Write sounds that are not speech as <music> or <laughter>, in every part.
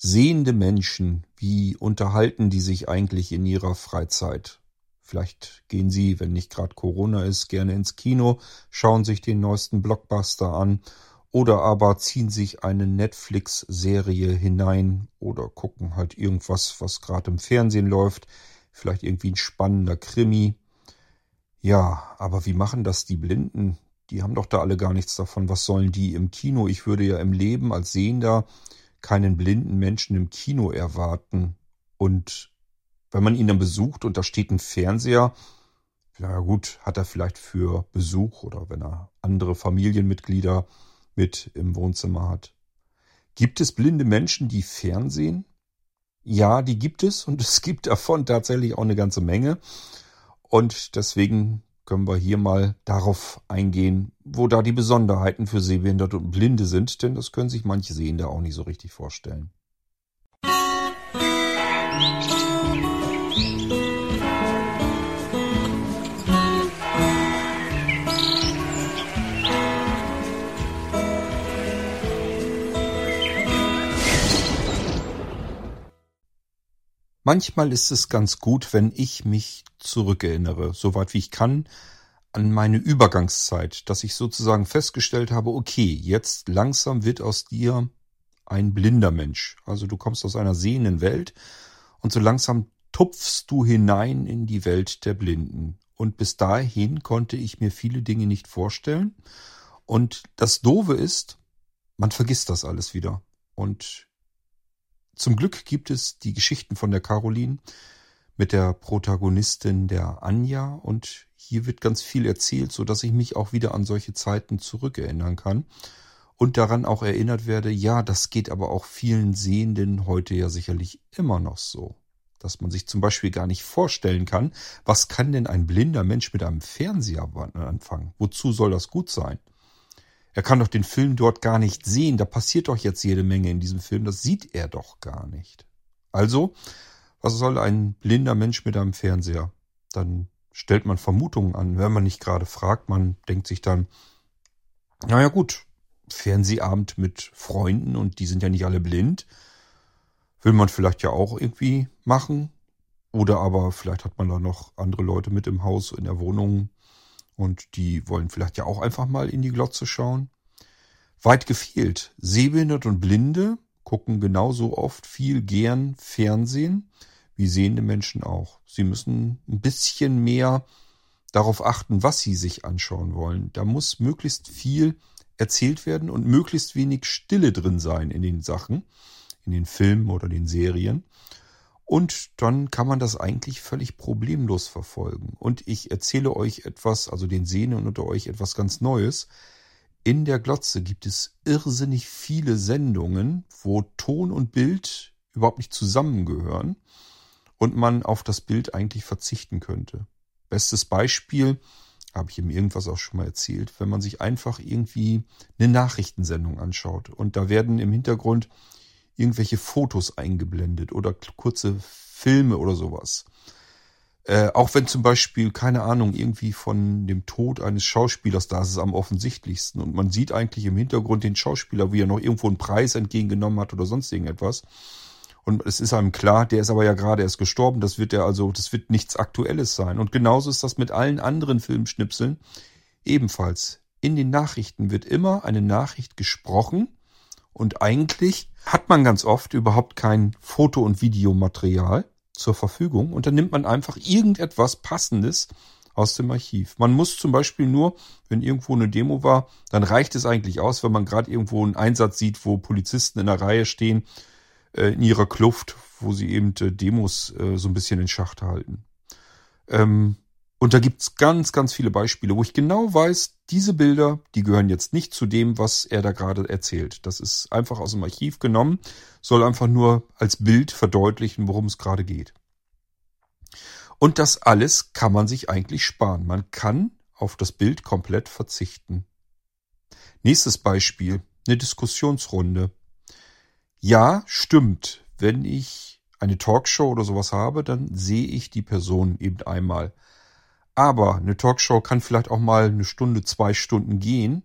Sehende Menschen, wie unterhalten die sich eigentlich in ihrer Freizeit? Vielleicht gehen sie, wenn nicht gerade Corona ist, gerne ins Kino, schauen sich den neuesten Blockbuster an oder aber ziehen sich eine Netflix-Serie hinein oder gucken halt irgendwas, was gerade im Fernsehen läuft. Vielleicht irgendwie ein spannender Krimi. Ja, aber wie machen das die Blinden? Die haben doch da alle gar nichts davon. Was sollen die im Kino? Ich würde ja im Leben als Sehender keinen blinden Menschen im Kino erwarten. Und wenn man ihn dann besucht und da steht ein Fernseher, na gut, hat er vielleicht für Besuch oder wenn er andere Familienmitglieder mit im Wohnzimmer hat. Gibt es blinde Menschen, die Fernsehen? Ja, die gibt es und <laughs> es gibt davon tatsächlich auch eine ganze Menge. Und deswegen können wir hier mal darauf eingehen, wo da die Besonderheiten für Sehbehinderte und Blinde sind, denn das können sich manche Sehende auch nicht so richtig vorstellen. Manchmal ist es ganz gut, wenn ich mich zurückerinnere, soweit wie ich kann, an meine Übergangszeit, dass ich sozusagen festgestellt habe, okay, jetzt langsam wird aus dir ein blinder Mensch. Also du kommst aus einer sehenden Welt und so langsam tupfst du hinein in die Welt der Blinden. Und bis dahin konnte ich mir viele Dinge nicht vorstellen. Und das Dove ist, man vergisst das alles wieder. Und zum Glück gibt es die Geschichten von der Caroline mit der Protagonistin der Anja und hier wird ganz viel erzählt, so dass ich mich auch wieder an solche Zeiten zurückerinnern kann und daran auch erinnert werde, ja, das geht aber auch vielen Sehenden heute ja sicherlich immer noch so. Dass man sich zum Beispiel gar nicht vorstellen kann, was kann denn ein blinder Mensch mit einem Fernseher anfangen? Wozu soll das gut sein? Er kann doch den Film dort gar nicht sehen. Da passiert doch jetzt jede Menge in diesem Film. Das sieht er doch gar nicht. Also, was soll ein blinder Mensch mit einem Fernseher? Dann stellt man Vermutungen an. Wenn man nicht gerade fragt, man denkt sich dann, naja gut, Fernsehabend mit Freunden und die sind ja nicht alle blind. Will man vielleicht ja auch irgendwie machen. Oder aber vielleicht hat man da noch andere Leute mit im Haus, in der Wohnung, und die wollen vielleicht ja auch einfach mal in die Glotze schauen. Weit gefehlt. Sehbehinderte und Blinde gucken genauso oft viel gern Fernsehen wie sehende Menschen auch. Sie müssen ein bisschen mehr darauf achten, was sie sich anschauen wollen. Da muss möglichst viel erzählt werden und möglichst wenig Stille drin sein in den Sachen, in den Filmen oder den Serien. Und dann kann man das eigentlich völlig problemlos verfolgen. Und ich erzähle euch etwas, also den Sehnen unter euch etwas ganz Neues. In der Glotze gibt es irrsinnig viele Sendungen, wo Ton und Bild überhaupt nicht zusammengehören und man auf das Bild eigentlich verzichten könnte. Bestes Beispiel, habe ich ihm irgendwas auch schon mal erzählt, wenn man sich einfach irgendwie eine Nachrichtensendung anschaut und da werden im Hintergrund irgendwelche Fotos eingeblendet oder kurze Filme oder sowas. Äh, auch wenn zum Beispiel, keine Ahnung, irgendwie von dem Tod eines Schauspielers, da ist es am offensichtlichsten. Und man sieht eigentlich im Hintergrund den Schauspieler, wie er noch irgendwo einen Preis entgegengenommen hat oder sonst irgendetwas. Und es ist einem klar, der ist aber ja gerade erst gestorben, das wird ja also, das wird nichts Aktuelles sein. Und genauso ist das mit allen anderen Filmschnipseln ebenfalls. In den Nachrichten wird immer eine Nachricht gesprochen und eigentlich hat man ganz oft überhaupt kein Foto- und Videomaterial zur Verfügung und dann nimmt man einfach irgendetwas Passendes aus dem Archiv. Man muss zum Beispiel nur, wenn irgendwo eine Demo war, dann reicht es eigentlich aus, wenn man gerade irgendwo einen Einsatz sieht, wo Polizisten in der Reihe stehen, äh, in ihrer Kluft, wo sie eben äh, Demos äh, so ein bisschen in Schacht halten. Ähm, und da gibt's ganz, ganz viele Beispiele, wo ich genau weiß, diese Bilder, die gehören jetzt nicht zu dem, was er da gerade erzählt. Das ist einfach aus dem Archiv genommen, soll einfach nur als Bild verdeutlichen, worum es gerade geht. Und das alles kann man sich eigentlich sparen. Man kann auf das Bild komplett verzichten. Nächstes Beispiel, eine Diskussionsrunde. Ja, stimmt. Wenn ich eine Talkshow oder sowas habe, dann sehe ich die Person eben einmal. Aber eine Talkshow kann vielleicht auch mal eine Stunde, zwei Stunden gehen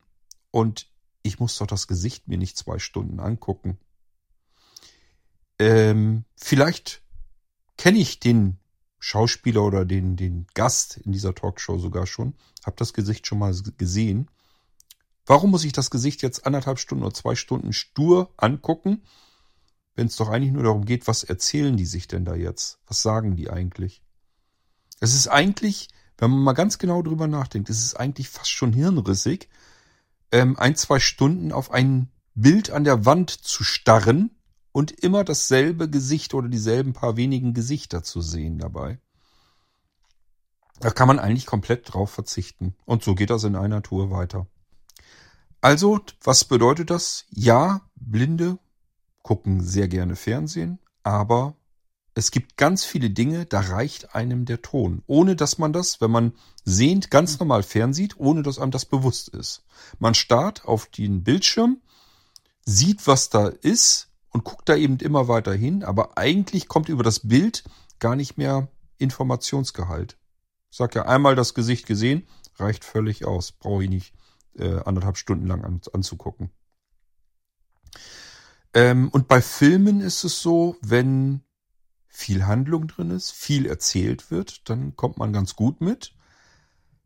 und ich muss doch das Gesicht mir nicht zwei Stunden angucken. ähm, vielleicht kenne ich den Schauspieler oder den, den Gast in dieser Talkshow sogar schon, habe das Gesicht schon mal gesehen. Warum muss ich das Gesicht jetzt anderthalb Stunden oder zwei Stunden stur angucken, wenn es doch eigentlich nur darum geht, was erzählen die sich denn da jetzt? Was sagen die eigentlich? Es ist eigentlich, wenn man mal ganz genau drüber nachdenkt, es ist eigentlich fast schon hirnrissig, ähm, ein, zwei Stunden auf ein Bild an der Wand zu starren und immer dasselbe Gesicht oder dieselben paar wenigen Gesichter zu sehen dabei. Da kann man eigentlich komplett drauf verzichten. Und so geht das in einer Tour weiter. Also, was bedeutet das? Ja, Blinde gucken sehr gerne Fernsehen, aber es gibt ganz viele Dinge, da reicht einem der Ton, ohne dass man das, wenn man sehend ganz normal fernsieht, ohne dass einem das bewusst ist. Man starrt auf den Bildschirm, sieht, was da ist, und guckt da eben immer weiter hin, aber eigentlich kommt über das Bild gar nicht mehr Informationsgehalt. Ich sag ja einmal das Gesicht gesehen, reicht völlig aus. Brauche ich nicht äh, anderthalb Stunden lang an, anzugucken. Ähm, und bei Filmen ist es so, wenn viel Handlung drin ist, viel erzählt wird, dann kommt man ganz gut mit.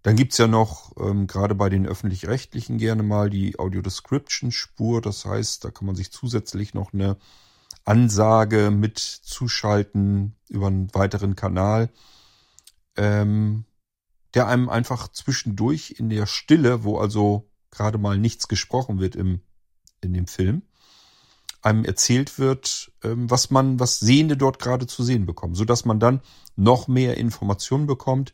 Dann gibt's ja noch ähm, gerade bei den öffentlich-rechtlichen gerne mal die Audio-Description-Spur. Das heißt, da kann man sich zusätzlich noch eine Ansage mit zuschalten über einen weiteren Kanal, ähm, der einem einfach zwischendurch in der Stille, wo also gerade mal nichts gesprochen wird im, in dem Film, einem erzählt wird, ähm, was man, was Sehende dort gerade zu sehen bekommen, so dass man dann noch mehr Informationen bekommt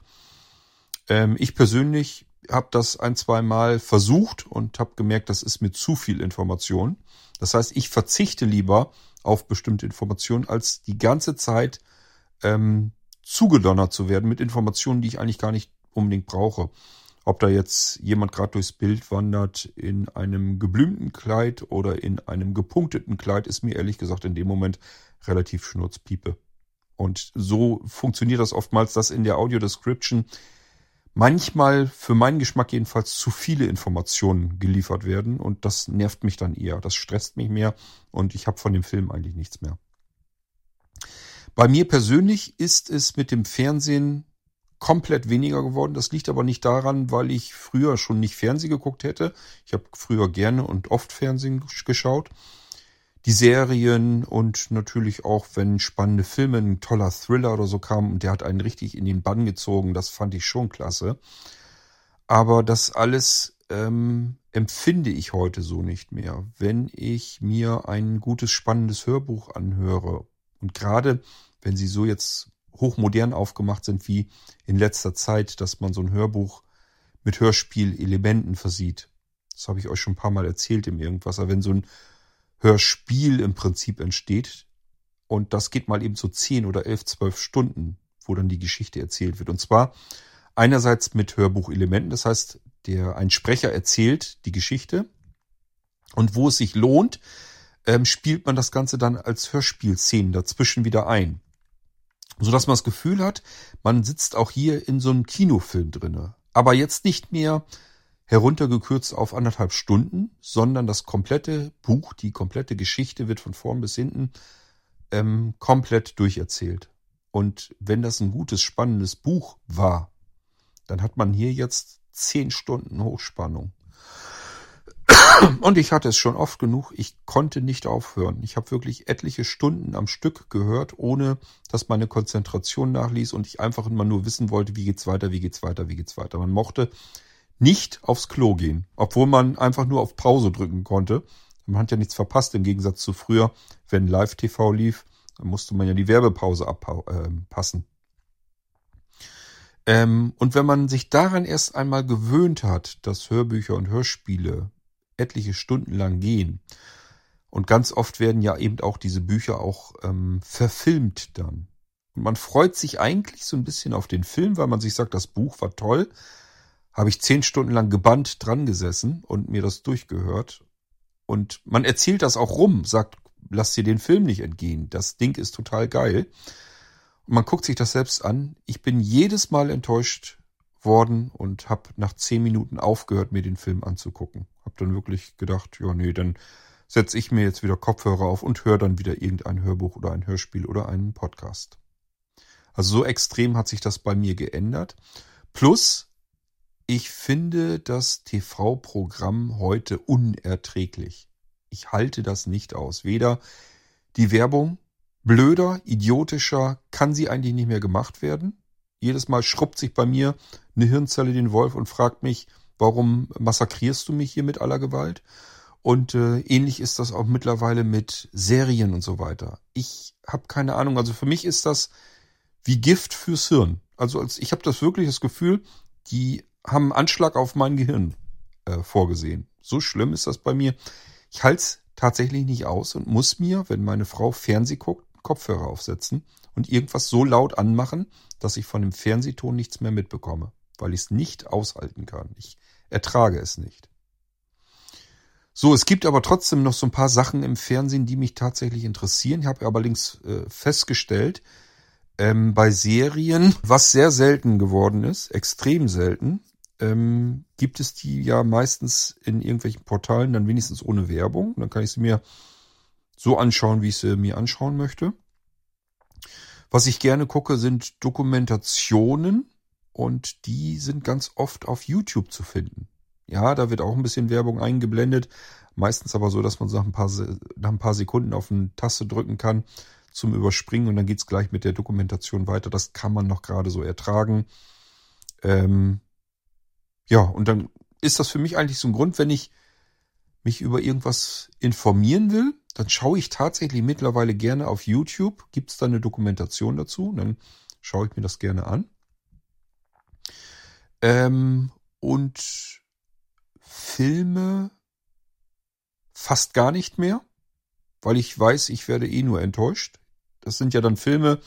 ähm, ich persönlich habe das ein, zwei Mal versucht und habe gemerkt, das ist mir zu viel Information. Das heißt, ich verzichte lieber auf bestimmte Informationen, als die ganze Zeit ähm, zugedonnert zu werden mit Informationen, die ich eigentlich gar nicht unbedingt brauche. Ob da jetzt jemand gerade durchs Bild wandert in einem geblümten Kleid oder in einem gepunkteten Kleid, ist mir ehrlich gesagt in dem Moment relativ schnurzpiepe. Und so funktioniert das oftmals, dass in der Audio Description manchmal für meinen Geschmack jedenfalls zu viele Informationen geliefert werden und das nervt mich dann eher. Das stresst mich mehr und ich habe von dem Film eigentlich nichts mehr. Bei mir persönlich ist es mit dem Fernsehen komplett weniger geworden. Das liegt aber nicht daran, weil ich früher schon nicht Fernsehen geguckt hätte. Ich habe früher gerne und oft Fernsehen geschaut die Serien und natürlich auch, wenn spannende Filme, ein toller Thriller oder so kam und der hat einen richtig in den Bann gezogen, das fand ich schon klasse. Aber das alles ähm, empfinde ich heute so nicht mehr. Wenn ich mir ein gutes, spannendes Hörbuch anhöre und gerade wenn sie so jetzt hochmodern aufgemacht sind wie in letzter Zeit, dass man so ein Hörbuch mit Hörspielelementen versieht. Das habe ich euch schon ein paar Mal erzählt im Irgendwas. Aber wenn so ein Hörspiel im Prinzip entsteht. Und das geht mal eben so zehn oder elf, zwölf Stunden, wo dann die Geschichte erzählt wird. Und zwar einerseits mit Hörbuchelementen, das heißt, der ein Sprecher erzählt die Geschichte und wo es sich lohnt, ähm, spielt man das Ganze dann als Hörspielszenen dazwischen wieder ein, so dass man das Gefühl hat, man sitzt auch hier in so einem Kinofilm drinne, aber jetzt nicht mehr heruntergekürzt auf anderthalb Stunden, sondern das komplette Buch, die komplette Geschichte wird von vorn bis hinten ähm, komplett durcherzählt. Und wenn das ein gutes, spannendes Buch war, dann hat man hier jetzt zehn Stunden Hochspannung. Und ich hatte es schon oft genug, ich konnte nicht aufhören. Ich habe wirklich etliche Stunden am Stück gehört, ohne dass meine Konzentration nachließ und ich einfach immer nur wissen wollte, wie geht's weiter, wie geht's weiter, wie geht's weiter. Man mochte nicht aufs Klo gehen, obwohl man einfach nur auf Pause drücken konnte. Man hat ja nichts verpasst im Gegensatz zu früher, wenn Live-TV lief, dann musste man ja die Werbepause abpassen. Ähm, ähm, und wenn man sich daran erst einmal gewöhnt hat, dass Hörbücher und Hörspiele etliche Stunden lang gehen, und ganz oft werden ja eben auch diese Bücher auch ähm, verfilmt dann. Und man freut sich eigentlich so ein bisschen auf den Film, weil man sich sagt, das Buch war toll, habe ich zehn Stunden lang gebannt dran gesessen und mir das durchgehört. Und man erzählt das auch rum, sagt, lass dir den Film nicht entgehen. Das Ding ist total geil. Und man guckt sich das selbst an. Ich bin jedes Mal enttäuscht worden und habe nach zehn Minuten aufgehört, mir den Film anzugucken. Hab dann wirklich gedacht, ja, nee, dann setze ich mir jetzt wieder Kopfhörer auf und höre dann wieder irgendein Hörbuch oder ein Hörspiel oder einen Podcast. Also so extrem hat sich das bei mir geändert. Plus, ich finde das TV-Programm heute unerträglich. Ich halte das nicht aus. Weder die Werbung, blöder, idiotischer, kann sie eigentlich nicht mehr gemacht werden. Jedes Mal schrubbt sich bei mir eine Hirnzelle den Wolf und fragt mich, warum massakrierst du mich hier mit aller Gewalt? Und äh, ähnlich ist das auch mittlerweile mit Serien und so weiter. Ich habe keine Ahnung. Also für mich ist das wie Gift fürs Hirn. Also als ich habe das wirklich das Gefühl, die haben einen Anschlag auf mein Gehirn äh, vorgesehen. So schlimm ist das bei mir. Ich halte es tatsächlich nicht aus und muss mir, wenn meine Frau Fernseh guckt, Kopfhörer aufsetzen und irgendwas so laut anmachen, dass ich von dem Fernsehton nichts mehr mitbekomme, weil ich es nicht aushalten kann. Ich ertrage es nicht. So, es gibt aber trotzdem noch so ein paar Sachen im Fernsehen, die mich tatsächlich interessieren. Ich habe allerdings äh, festgestellt, ähm, bei Serien, was sehr selten geworden ist, extrem selten, ähm, gibt es die ja meistens in irgendwelchen Portalen dann wenigstens ohne Werbung. Dann kann ich sie mir so anschauen, wie ich sie mir anschauen möchte. Was ich gerne gucke, sind Dokumentationen und die sind ganz oft auf YouTube zu finden. Ja, da wird auch ein bisschen Werbung eingeblendet. Meistens aber so, dass man nach ein paar, nach ein paar Sekunden auf eine Taste drücken kann zum Überspringen und dann geht's gleich mit der Dokumentation weiter. Das kann man noch gerade so ertragen. Ähm, ja, und dann ist das für mich eigentlich so ein Grund, wenn ich mich über irgendwas informieren will, dann schaue ich tatsächlich mittlerweile gerne auf YouTube. Gibt es da eine Dokumentation dazu? Dann schaue ich mir das gerne an. Ähm, und Filme fast gar nicht mehr, weil ich weiß, ich werde eh nur enttäuscht. Das sind ja dann Filme,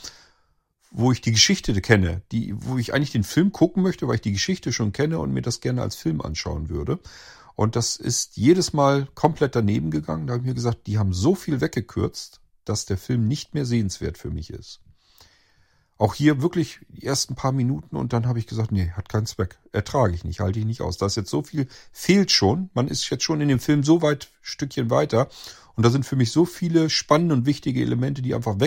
wo ich die Geschichte kenne, die, wo ich eigentlich den Film gucken möchte, weil ich die Geschichte schon kenne und mir das gerne als Film anschauen würde. Und das ist jedes Mal komplett daneben gegangen. Da habe ich mir gesagt, die haben so viel weggekürzt, dass der Film nicht mehr sehenswert für mich ist. Auch hier wirklich die ersten paar Minuten und dann habe ich gesagt, nee, hat keinen Zweck. Ertrage ich nicht, halte ich nicht aus. Da ist jetzt so viel, fehlt schon. Man ist jetzt schon in dem Film so weit, Stückchen weiter. Und da sind für mich so viele spannende und wichtige Elemente, die einfach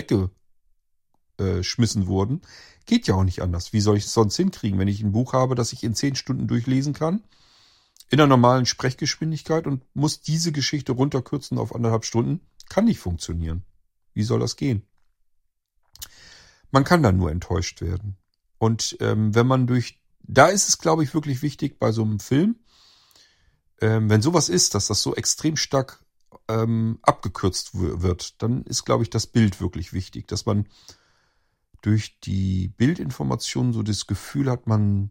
weggeschmissen wurden. Geht ja auch nicht anders. Wie soll ich es sonst hinkriegen, wenn ich ein Buch habe, das ich in zehn Stunden durchlesen kann? In einer normalen Sprechgeschwindigkeit und muss diese Geschichte runterkürzen auf anderthalb Stunden? Kann nicht funktionieren. Wie soll das gehen? Man kann dann nur enttäuscht werden. Und ähm, wenn man durch, da ist es, glaube ich, wirklich wichtig bei so einem Film, ähm, wenn sowas ist, dass das so extrem stark ähm, abgekürzt wird, dann ist, glaube ich, das Bild wirklich wichtig, dass man durch die Bildinformation so das Gefühl hat, man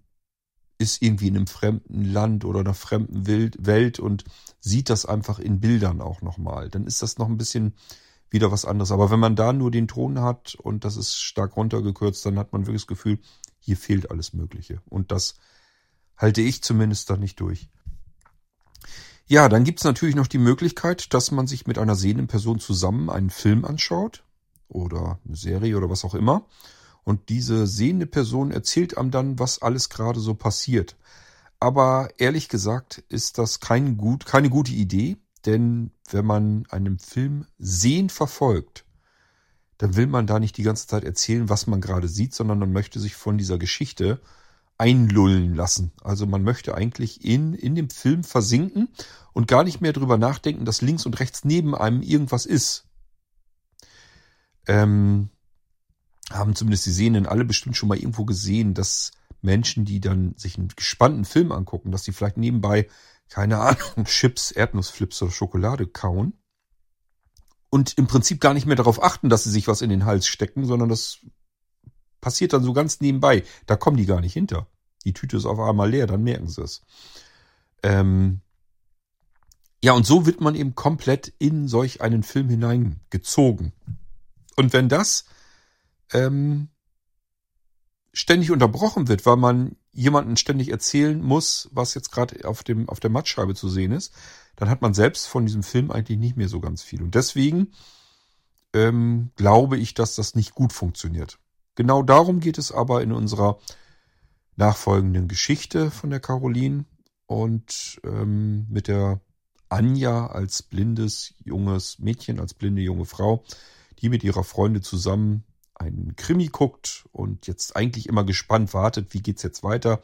ist irgendwie in einem fremden Land oder einer fremden Welt und sieht das einfach in Bildern auch nochmal. Dann ist das noch ein bisschen wieder was anderes. Aber wenn man da nur den Ton hat und das ist stark runtergekürzt, dann hat man wirklich das Gefühl, hier fehlt alles Mögliche. Und das halte ich zumindest dann nicht durch. Ja, dann gibt's natürlich noch die Möglichkeit, dass man sich mit einer sehenden Person zusammen einen Film anschaut oder eine Serie oder was auch immer. Und diese sehende Person erzählt einem dann, was alles gerade so passiert. Aber ehrlich gesagt ist das kein gut, keine gute Idee, denn wenn man einen Film sehend verfolgt, dann will man da nicht die ganze Zeit erzählen, was man gerade sieht, sondern man möchte sich von dieser Geschichte einlullen lassen. Also man möchte eigentlich in, in dem Film versinken und gar nicht mehr drüber nachdenken, dass links und rechts neben einem irgendwas ist. Ähm, haben zumindest die Sehenden alle bestimmt schon mal irgendwo gesehen, dass Menschen, die dann sich einen gespannten Film angucken, dass die vielleicht nebenbei keine Ahnung, <laughs> Chips, Erdnussflips oder Schokolade kauen und im Prinzip gar nicht mehr darauf achten, dass sie sich was in den Hals stecken, sondern das passiert dann so ganz nebenbei. Da kommen die gar nicht hinter. Die Tüte ist auf einmal leer, dann merken sie es. Ähm ja, und so wird man eben komplett in solch einen Film hineingezogen. Und wenn das ähm, ständig unterbrochen wird, weil man jemanden ständig erzählen muss, was jetzt gerade auf dem auf der Mattscheibe zu sehen ist, dann hat man selbst von diesem Film eigentlich nicht mehr so ganz viel. Und deswegen ähm, glaube ich, dass das nicht gut funktioniert. Genau darum geht es aber in unserer nachfolgenden Geschichte von der Caroline und ähm, mit der Anja als blindes junges Mädchen, als blinde junge Frau, die mit ihrer Freundin zusammen einen Krimi guckt und jetzt eigentlich immer gespannt wartet, wie geht's jetzt weiter.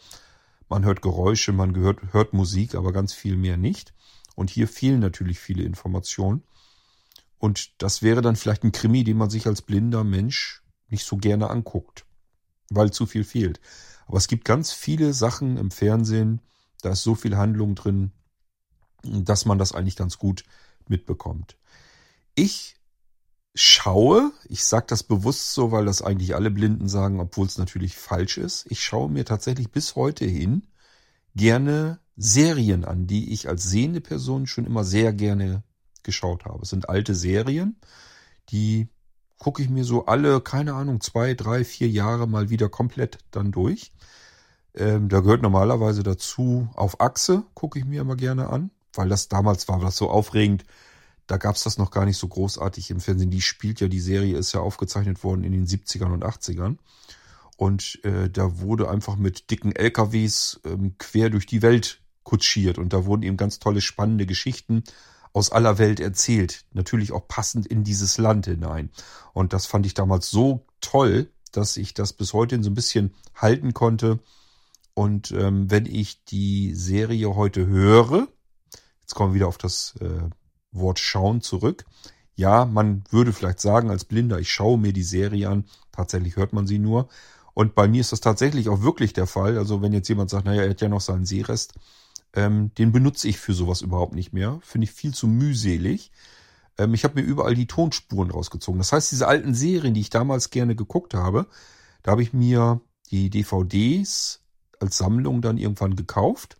Man hört Geräusche, man gehört, hört Musik, aber ganz viel mehr nicht. Und hier fehlen natürlich viele Informationen. Und das wäre dann vielleicht ein Krimi, den man sich als blinder Mensch nicht so gerne anguckt, weil zu viel fehlt. Aber es gibt ganz viele Sachen im Fernsehen, da ist so viel Handlung drin, dass man das eigentlich ganz gut mitbekommt. Ich schaue, ich sage das bewusst so, weil das eigentlich alle Blinden sagen, obwohl es natürlich falsch ist, ich schaue mir tatsächlich bis heute hin gerne Serien an, die ich als sehende Person schon immer sehr gerne geschaut habe. Es sind alte Serien, die gucke ich mir so alle, keine Ahnung, zwei, drei, vier Jahre mal wieder komplett dann durch. Ähm, da gehört normalerweise dazu, auf Achse gucke ich mir immer gerne an, weil das damals war das so aufregend. Da gab's das noch gar nicht so großartig im Fernsehen. Die spielt ja, die Serie ist ja aufgezeichnet worden in den 70ern und 80ern. Und äh, da wurde einfach mit dicken LKWs ähm, quer durch die Welt kutschiert. Und da wurden eben ganz tolle, spannende Geschichten aus aller Welt erzählt. Natürlich auch passend in dieses Land hinein. Und das fand ich damals so toll, dass ich das bis heute so ein bisschen halten konnte. Und ähm, wenn ich die Serie heute höre, jetzt kommen wir wieder auf das äh, Wort schauen zurück. Ja, man würde vielleicht sagen als Blinder, ich schaue mir die Serie an. Tatsächlich hört man sie nur. Und bei mir ist das tatsächlich auch wirklich der Fall. Also wenn jetzt jemand sagt, naja, er hat ja noch seinen Sehrest, ähm, den benutze ich für sowas überhaupt nicht mehr. Finde ich viel zu mühselig. Ähm, ich habe mir überall die Tonspuren rausgezogen. Das heißt, diese alten Serien, die ich damals gerne geguckt habe, da habe ich mir die DVDs als Sammlung dann irgendwann gekauft.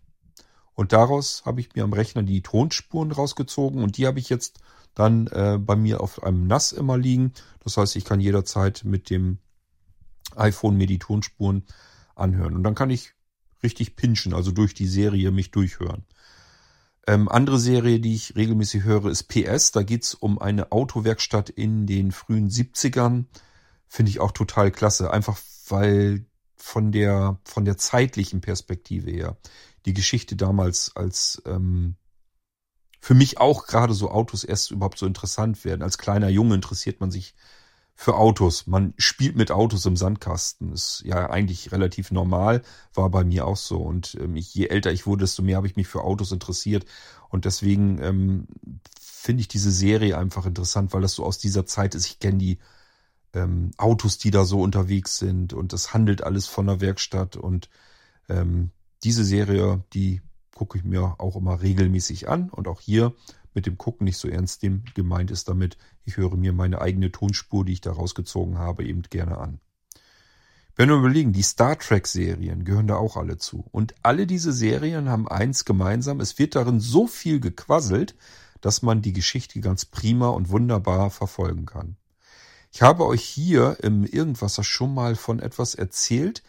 Und daraus habe ich mir am Rechner die Tonspuren rausgezogen und die habe ich jetzt dann äh, bei mir auf einem NAS immer liegen. Das heißt, ich kann jederzeit mit dem iPhone mir die Tonspuren anhören. Und dann kann ich richtig pinchen, also durch die Serie mich durchhören. Ähm, andere Serie, die ich regelmäßig höre, ist PS. Da geht's um eine Autowerkstatt in den frühen 70ern. Finde ich auch total klasse. Einfach weil von der, von der zeitlichen Perspektive her die Geschichte damals als ähm, für mich auch gerade so Autos erst überhaupt so interessant werden. Als kleiner Junge interessiert man sich für Autos. Man spielt mit Autos im Sandkasten. Ist ja eigentlich relativ normal, war bei mir auch so. Und ähm, je älter ich wurde, desto mehr habe ich mich für Autos interessiert. Und deswegen ähm, finde ich diese Serie einfach interessant, weil das so aus dieser Zeit ist. Ich kenne die ähm, Autos, die da so unterwegs sind und das handelt alles von der Werkstatt. Und ähm, diese Serie, die gucke ich mir auch immer regelmäßig an. Und auch hier mit dem Gucken nicht so ernst dem gemeint ist damit, ich höre mir meine eigene Tonspur, die ich da rausgezogen habe, eben gerne an. Wenn wir überlegen, die Star Trek-Serien gehören da auch alle zu. Und alle diese Serien haben eins gemeinsam, es wird darin so viel gequasselt, dass man die Geschichte ganz prima und wunderbar verfolgen kann. Ich habe euch hier im Irgendwasser schon mal von etwas erzählt,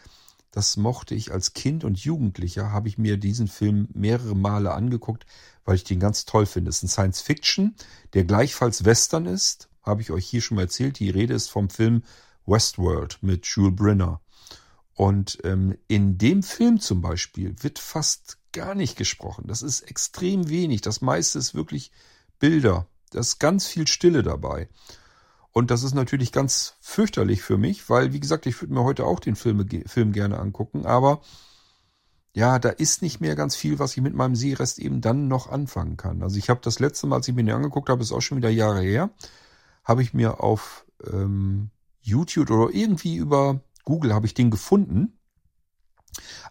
das mochte ich als Kind und Jugendlicher, habe ich mir diesen Film mehrere Male angeguckt, weil ich den ganz toll finde. Es ist ein Science Fiction, der gleichfalls Western ist. Habe ich euch hier schon mal erzählt. Die Rede ist vom Film Westworld mit Jules Brenner. Und ähm, in dem Film zum Beispiel wird fast gar nicht gesprochen. Das ist extrem wenig. Das meiste ist wirklich Bilder. Da ist ganz viel Stille dabei. Und das ist natürlich ganz fürchterlich für mich, weil, wie gesagt, ich würde mir heute auch den Film, Film gerne angucken, aber ja, da ist nicht mehr ganz viel, was ich mit meinem Seerest eben dann noch anfangen kann. Also ich habe das letzte Mal, als ich mir den angeguckt habe, ist auch schon wieder Jahre her, habe ich mir auf ähm, YouTube oder irgendwie über Google habe ich den gefunden.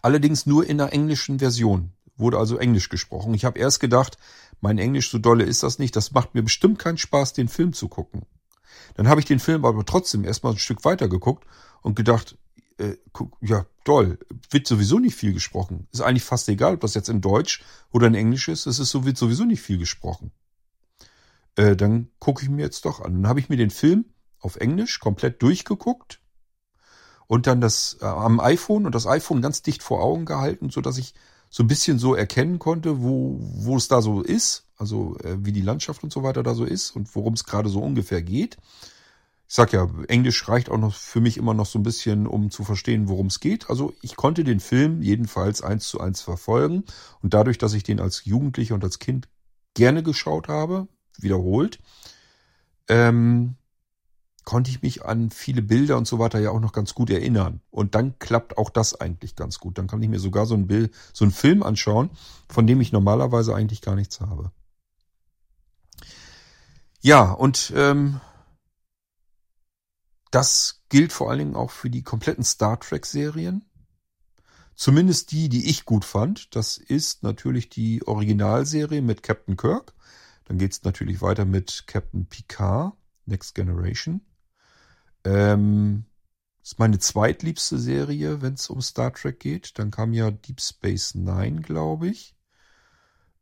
Allerdings nur in der englischen Version. Wurde also Englisch gesprochen. Ich habe erst gedacht, mein Englisch so dolle ist das nicht. Das macht mir bestimmt keinen Spaß, den Film zu gucken. Dann habe ich den Film aber trotzdem erstmal ein Stück weiter geguckt und gedacht, äh, ja, toll, wird sowieso nicht viel gesprochen. Ist eigentlich fast egal, ob das jetzt in Deutsch oder in Englisch ist, es ist so, wird sowieso nicht viel gesprochen. Äh, dann gucke ich mir jetzt doch an. Dann habe ich mir den Film auf Englisch komplett durchgeguckt und dann das äh, am iPhone und das iPhone ganz dicht vor Augen gehalten, so dass ich so ein bisschen so erkennen konnte, wo, wo es da so ist, also äh, wie die Landschaft und so weiter da so ist und worum es gerade so ungefähr geht. Ich sag ja, Englisch reicht auch noch für mich immer noch so ein bisschen, um zu verstehen, worum es geht. Also ich konnte den Film jedenfalls eins zu eins verfolgen und dadurch, dass ich den als Jugendlicher und als Kind gerne geschaut habe, wiederholt, ähm, konnte ich mich an viele Bilder und so weiter ja auch noch ganz gut erinnern. Und dann klappt auch das eigentlich ganz gut. Dann kann ich mir sogar so ein Bild, so einen Film anschauen, von dem ich normalerweise eigentlich gar nichts habe. Ja, und ähm, das gilt vor allen Dingen auch für die kompletten Star Trek-Serien. Zumindest die, die ich gut fand. Das ist natürlich die Originalserie mit Captain Kirk. Dann geht's natürlich weiter mit Captain Picard, Next Generation. Ähm, ist meine zweitliebste Serie, wenn es um Star Trek geht. Dann kam ja Deep Space Nine, glaube ich.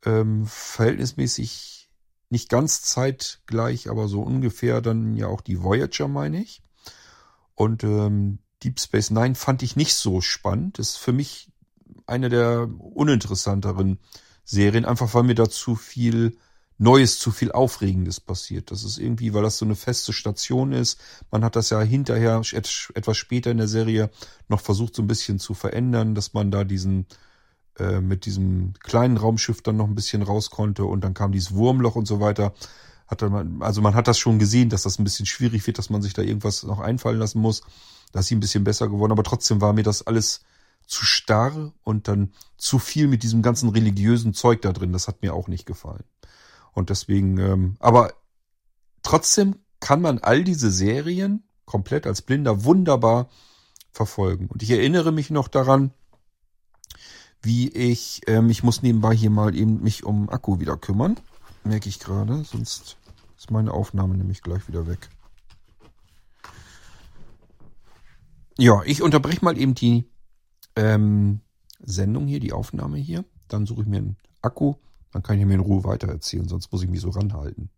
Ähm, verhältnismäßig nicht ganz zeitgleich, aber so ungefähr dann ja auch die Voyager, meine ich. Und ähm, Deep Space Nine fand ich nicht so spannend. Das ist für mich eine der uninteressanteren Serien, einfach weil mir da zu viel Neues, zu viel Aufregendes passiert. Das ist irgendwie, weil das so eine feste Station ist. Man hat das ja hinterher, etwas später in der Serie, noch versucht so ein bisschen zu verändern, dass man da diesen, äh, mit diesem kleinen Raumschiff dann noch ein bisschen raus konnte und dann kam dieses Wurmloch und so weiter. Hat man, also man hat das schon gesehen, dass das ein bisschen schwierig wird, dass man sich da irgendwas noch einfallen lassen muss. Da ist sie ein bisschen besser geworden, aber trotzdem war mir das alles zu starr und dann zu viel mit diesem ganzen religiösen Zeug da drin. Das hat mir auch nicht gefallen. Und deswegen, ähm, aber trotzdem kann man all diese Serien komplett als Blinder wunderbar verfolgen. Und ich erinnere mich noch daran, wie ich, ähm, ich muss nebenbei hier mal eben mich um Akku wieder kümmern. Merke ich gerade, sonst ist meine Aufnahme nämlich gleich wieder weg. Ja, ich unterbreche mal eben die ähm, Sendung hier, die Aufnahme hier. Dann suche ich mir einen Akku dann kann ich mir in Ruhe weitererzählen, sonst muss ich mich so ranhalten.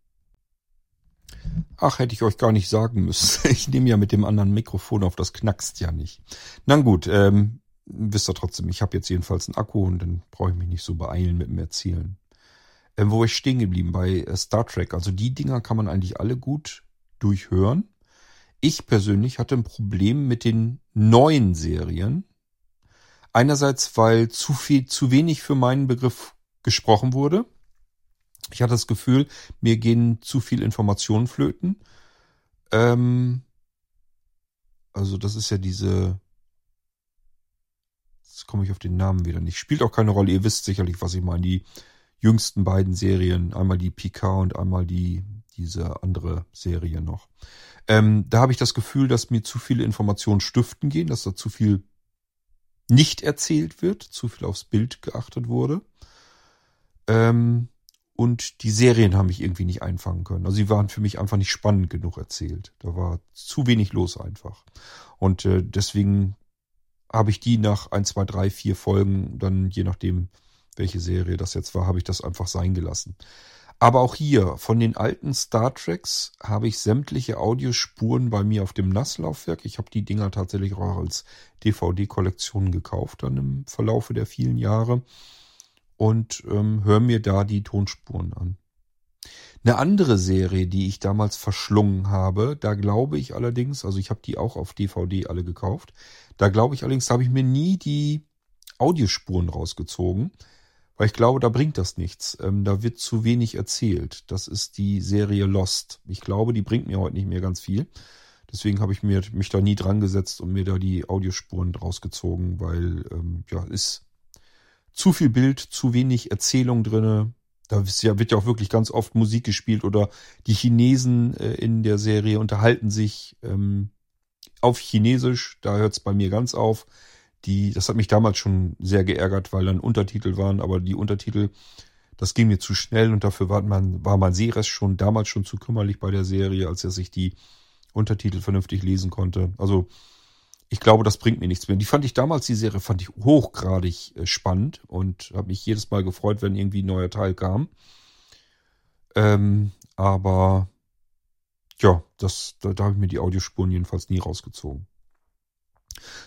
Ach, hätte ich euch gar nicht sagen müssen. <laughs> Ich nehme ja mit dem anderen Mikrofon auf, das knackst ja nicht. Na gut, ähm, wisst ihr trotzdem, ich habe jetzt jedenfalls einen Akku und dann brauche ich mich nicht so beeilen mit dem Erzählen. Ähm, wo ich stehen geblieben? Bei äh, Star Trek. Also die Dinger kann man eigentlich alle gut durchhören. Ich persönlich hatte ein Problem mit den neuen Serien. Einerseits, weil zu viel, zu wenig für meinen Begriff gesprochen wurde. Ich hatte das Gefühl, mir gehen zu viel Informationen flöten. Ähm, also das ist ja diese. Jetzt komme ich auf den Namen wieder nicht. Spielt auch keine Rolle. Ihr wisst sicherlich, was ich meine. Die jüngsten beiden Serien, einmal die Pika und einmal die diese andere Serie noch. Ähm, da habe ich das Gefühl, dass mir zu viele Informationen stiften gehen, dass da zu viel nicht erzählt wird, zu viel aufs Bild geachtet wurde. Ähm, und die Serien haben mich irgendwie nicht einfangen können. Also sie waren für mich einfach nicht spannend genug erzählt. Da war zu wenig los einfach. Und äh, deswegen habe ich die nach ein, zwei, drei, vier Folgen, dann je nachdem, welche Serie das jetzt war, habe ich das einfach sein gelassen. Aber auch hier, von den alten Star Treks habe ich sämtliche Audiospuren bei mir auf dem NAS-Laufwerk. Ich habe die Dinger tatsächlich auch als DVD-Kollektion gekauft dann im Verlaufe der vielen Jahre und ähm, höre mir da die Tonspuren an. Eine andere Serie, die ich damals verschlungen habe, da glaube ich allerdings, also ich habe die auch auf DVD alle gekauft, da glaube ich allerdings, da habe ich mir nie die Audiospuren rausgezogen, weil ich glaube, da bringt das nichts. Ähm, da wird zu wenig erzählt. Das ist die Serie Lost. Ich glaube, die bringt mir heute nicht mehr ganz viel. Deswegen habe ich mir, mich da nie dran gesetzt und mir da die Audiospuren rausgezogen, weil ähm, ja, ist zu viel Bild, zu wenig Erzählung drinne. Da wird ja auch wirklich ganz oft Musik gespielt oder die Chinesen äh, in der Serie unterhalten sich ähm, auf Chinesisch. Da hört es bei mir ganz auf. Die, das hat mich damals schon sehr geärgert, weil dann Untertitel waren, aber die Untertitel, das ging mir zu schnell und dafür war man, war mein Sehrest schon damals schon zu kümmerlich bei der Serie, als er sich die Untertitel vernünftig lesen konnte. Also ich glaube, das bringt mir nichts mehr. Die fand ich damals, die Serie fand ich hochgradig äh, spannend und habe mich jedes Mal gefreut, wenn irgendwie ein neuer Teil kam. Ähm, aber ja, das, da, da habe ich mir die Audiospuren jedenfalls nie rausgezogen.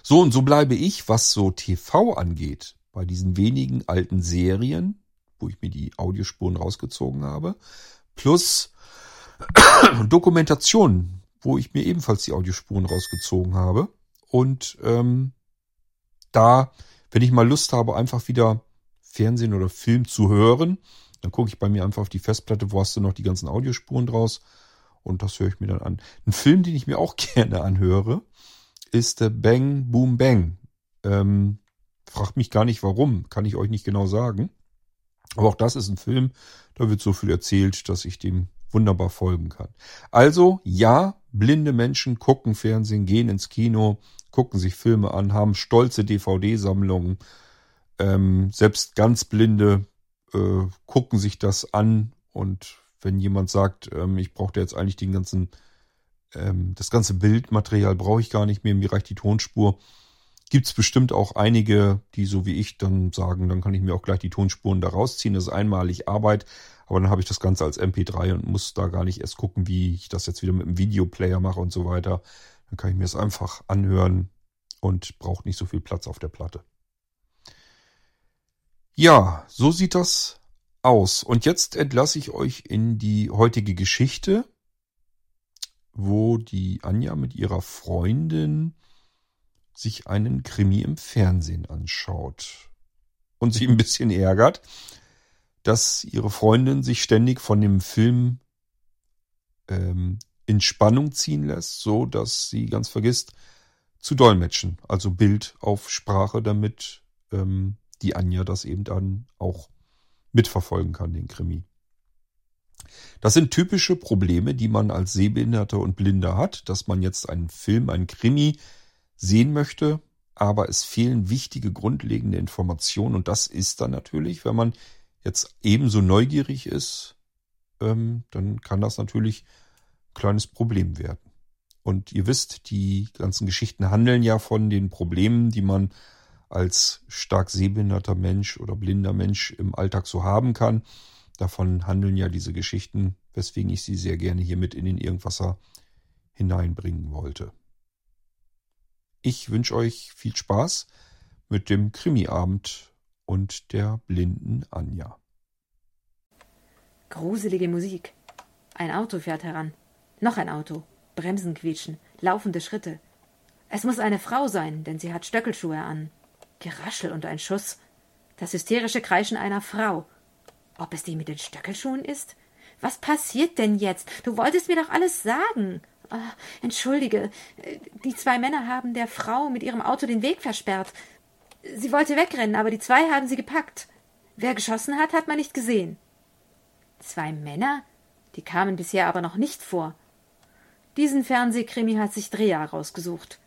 So, und so bleibe ich, was so TV angeht, bei diesen wenigen alten Serien, wo ich mir die Audiospuren rausgezogen habe, plus <coughs> Dokumentationen, wo ich mir ebenfalls die Audiospuren rausgezogen habe. Und ähm, da, wenn ich mal Lust habe, einfach wieder Fernsehen oder Film zu hören, Dann gucke ich bei mir einfach auf die Festplatte, wo hast du noch die ganzen Audiospuren draus und das höre ich mir dann an. Ein Film, den ich mir auch <laughs> gerne anhöre, ist der Bang Boom Bang. Ähm, fragt mich gar nicht warum, kann ich euch nicht genau sagen. Aber auch das ist ein Film, da wird so viel erzählt, dass ich dem wunderbar folgen kann. Also ja, blinde Menschen gucken Fernsehen, gehen ins Kino, gucken sich Filme an, haben stolze DVD-Sammlungen. Ähm, selbst ganz Blinde äh, gucken sich das an und wenn jemand sagt, ähm, ich brauche jetzt eigentlich den ganzen, ähm, das ganze Bildmaterial brauche ich gar nicht mehr, mir reicht die Tonspur, gibt es bestimmt auch einige, die so wie ich dann sagen, dann kann ich mir auch gleich die Tonspuren da rausziehen. Das ist einmalig Arbeit, aber dann habe ich das Ganze als MP3 und muss da gar nicht erst gucken, wie ich das jetzt wieder mit einem Videoplayer mache und so weiter. Dann kann ich mir es einfach anhören und braucht nicht so viel Platz auf der Platte. Ja, so sieht das aus. Und jetzt entlasse ich euch in die heutige Geschichte, wo die Anja mit ihrer Freundin sich einen Krimi im Fernsehen anschaut und sich ein bisschen ärgert, dass ihre Freundin sich ständig von dem Film ähm, in Spannung ziehen lässt, so dass sie ganz vergisst zu dolmetschen, also Bild auf Sprache, damit ähm, die Anja das eben dann auch mitverfolgen kann, den Krimi. Das sind typische Probleme, die man als Sehbehinderter und Blinder hat, dass man jetzt einen Film, einen Krimi sehen möchte, aber es fehlen wichtige grundlegende Informationen und das ist dann natürlich, wenn man jetzt ebenso neugierig ist, ähm, dann kann das natürlich kleines Problem werden. Und ihr wisst, die ganzen Geschichten handeln ja von den Problemen, die man als stark sehbehinderter Mensch oder blinder Mensch im Alltag so haben kann. Davon handeln ja diese Geschichten, weswegen ich sie sehr gerne hier mit in den Irgendwasser hineinbringen wollte. Ich wünsche euch viel Spaß mit dem Krimiabend und der blinden Anja. Gruselige Musik. Ein Auto fährt heran. Noch ein Auto. Bremsen quietschen. Laufende Schritte. Es muss eine Frau sein, denn sie hat Stöckelschuhe an. Geraschel und ein Schuss. Das hysterische Kreischen einer Frau. Ob es die mit den Stöckelschuhen ist? Was passiert denn jetzt? Du wolltest mir doch alles sagen. Oh, entschuldige, die zwei Männer haben der Frau mit ihrem Auto den Weg versperrt. Sie wollte wegrennen, aber die zwei haben sie gepackt. Wer geschossen hat, hat man nicht gesehen. Zwei Männer? Die kamen bisher aber noch nicht vor. Diesen Fernsehkrimi hat sich Dreher rausgesucht.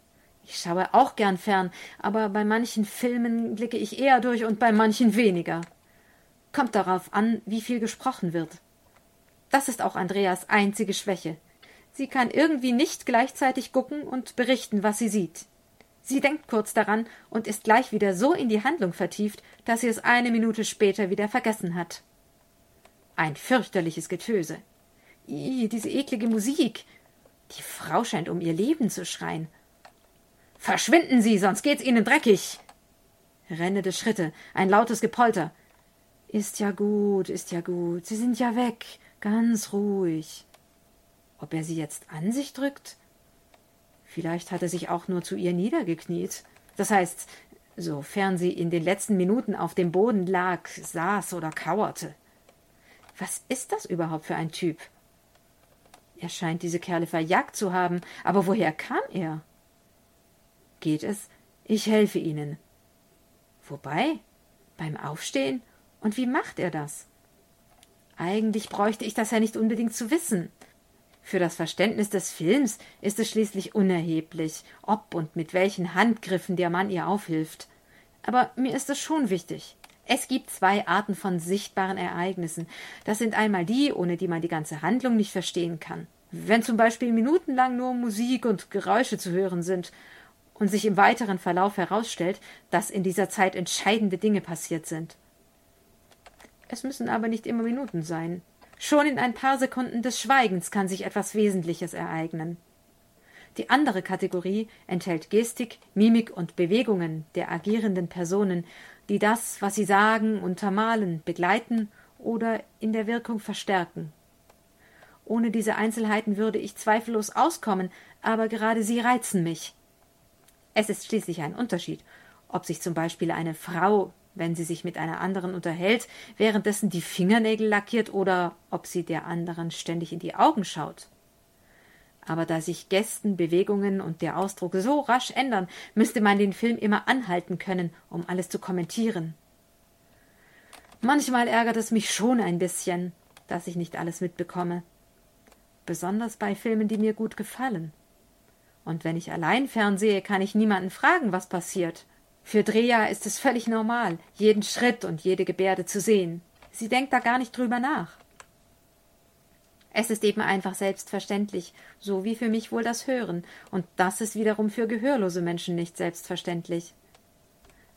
Ich schaue auch gern fern, aber bei manchen Filmen blicke ich eher durch und bei manchen weniger. Kommt darauf an, wie viel gesprochen wird. Das ist auch Andreas einzige Schwäche. Sie kann irgendwie nicht gleichzeitig gucken und berichten, was sie sieht. Sie denkt kurz daran und ist gleich wieder so in die Handlung vertieft, dass sie es eine Minute später wieder vergessen hat. Ein fürchterliches Getöse. Ih, diese eklige Musik. Die Frau scheint um ihr Leben zu schreien. Verschwinden Sie, sonst geht's Ihnen dreckig. Rennende Schritte, ein lautes Gepolter. Ist ja gut, ist ja gut. Sie sind ja weg. Ganz ruhig. Ob er sie jetzt an sich drückt? Vielleicht hat er sich auch nur zu ihr niedergekniet. Das heißt, sofern sie in den letzten Minuten auf dem Boden lag, saß oder kauerte. Was ist das überhaupt für ein Typ? Er scheint diese Kerle verjagt zu haben, aber woher kam er? geht es, ich helfe Ihnen. Wobei? Beim Aufstehen? Und wie macht er das? Eigentlich bräuchte ich das ja nicht unbedingt zu wissen. Für das Verständnis des Films ist es schließlich unerheblich, ob und mit welchen Handgriffen der Mann ihr aufhilft. Aber mir ist es schon wichtig. Es gibt zwei Arten von sichtbaren Ereignissen. Das sind einmal die, ohne die man die ganze Handlung nicht verstehen kann. Wenn zum Beispiel minutenlang nur Musik und Geräusche zu hören sind, und sich im weiteren Verlauf herausstellt, dass in dieser Zeit entscheidende Dinge passiert sind. Es müssen aber nicht immer Minuten sein. Schon in ein paar Sekunden des Schweigens kann sich etwas Wesentliches ereignen. Die andere Kategorie enthält Gestik, Mimik und Bewegungen der agierenden Personen, die das, was sie sagen, untermalen, begleiten oder in der Wirkung verstärken. Ohne diese Einzelheiten würde ich zweifellos auskommen, aber gerade sie reizen mich. Es ist schließlich ein Unterschied, ob sich zum Beispiel eine Frau wenn sie sich mit einer anderen unterhält, währenddessen die Fingernägel lackiert oder ob sie der anderen ständig in die Augen schaut. Aber da sich Gästen, Bewegungen und der Ausdruck so rasch ändern, müsste man den Film immer anhalten können, um alles zu kommentieren. Manchmal ärgert es mich schon ein bisschen, dass ich nicht alles mitbekomme. Besonders bei Filmen, die mir gut gefallen. Und wenn ich allein fernsehe, kann ich niemanden fragen, was passiert. Für Dreja ist es völlig normal, jeden Schritt und jede Gebärde zu sehen. Sie denkt da gar nicht drüber nach. Es ist eben einfach selbstverständlich, so wie für mich wohl das Hören, und das ist wiederum für gehörlose Menschen nicht selbstverständlich.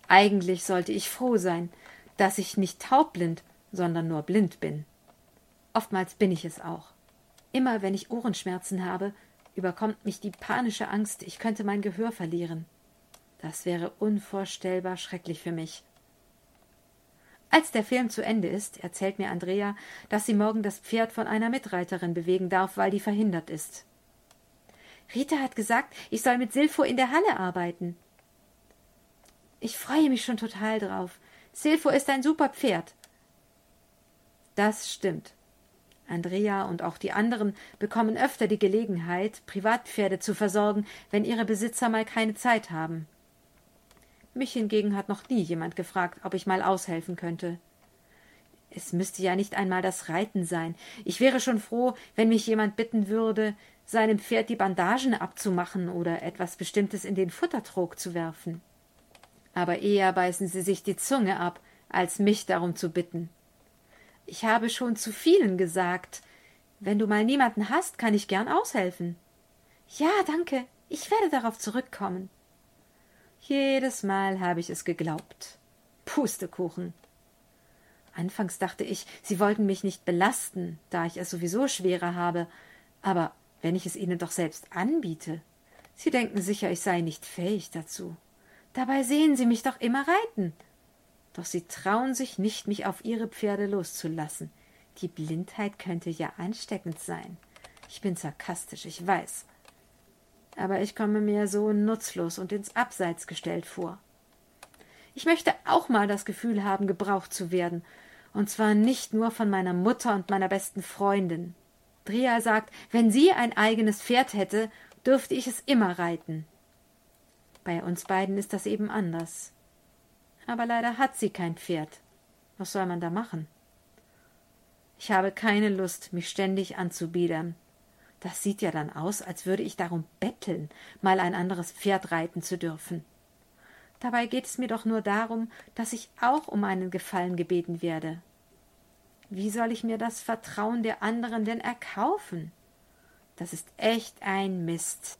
Eigentlich sollte ich froh sein, dass ich nicht taubblind, sondern nur blind bin. Oftmals bin ich es auch. Immer wenn ich Ohrenschmerzen habe, überkommt mich die panische Angst, ich könnte mein Gehör verlieren. Das wäre unvorstellbar schrecklich für mich. Als der Film zu Ende ist, erzählt mir Andrea, dass sie morgen das Pferd von einer Mitreiterin bewegen darf, weil die verhindert ist. Rita hat gesagt, ich soll mit Silfo in der Halle arbeiten. Ich freue mich schon total drauf. Silfo ist ein super Pferd. Das stimmt. Andrea und auch die anderen bekommen öfter die Gelegenheit, Privatpferde zu versorgen, wenn ihre Besitzer mal keine Zeit haben. Mich hingegen hat noch nie jemand gefragt, ob ich mal aushelfen könnte. Es müsste ja nicht einmal das Reiten sein. Ich wäre schon froh, wenn mich jemand bitten würde, seinem Pferd die Bandagen abzumachen oder etwas Bestimmtes in den Futtertrog zu werfen. Aber eher beißen sie sich die Zunge ab, als mich darum zu bitten. Ich habe schon zu vielen gesagt, wenn du mal niemanden hast, kann ich gern aushelfen. Ja, danke, ich werde darauf zurückkommen. Jedes Mal habe ich es geglaubt. Pustekuchen. Anfangs dachte ich, sie wollten mich nicht belasten, da ich es sowieso schwerer habe, aber wenn ich es ihnen doch selbst anbiete. Sie denken sicher, ich sei nicht fähig dazu. Dabei sehen sie mich doch immer reiten. Doch sie trauen sich nicht, mich auf ihre Pferde loszulassen. Die Blindheit könnte ja ansteckend sein. Ich bin sarkastisch, ich weiß aber ich komme mir so nutzlos und ins Abseits gestellt vor. Ich möchte auch mal das Gefühl haben, gebraucht zu werden, und zwar nicht nur von meiner Mutter und meiner besten Freundin. Drea sagt, wenn sie ein eigenes Pferd hätte, dürfte ich es immer reiten. Bei uns beiden ist das eben anders. Aber leider hat sie kein Pferd. Was soll man da machen? Ich habe keine Lust, mich ständig anzubiedern. Das sieht ja dann aus, als würde ich darum betteln, mal ein anderes Pferd reiten zu dürfen. Dabei geht es mir doch nur darum, dass ich auch um einen Gefallen gebeten werde. Wie soll ich mir das Vertrauen der anderen denn erkaufen? Das ist echt ein Mist.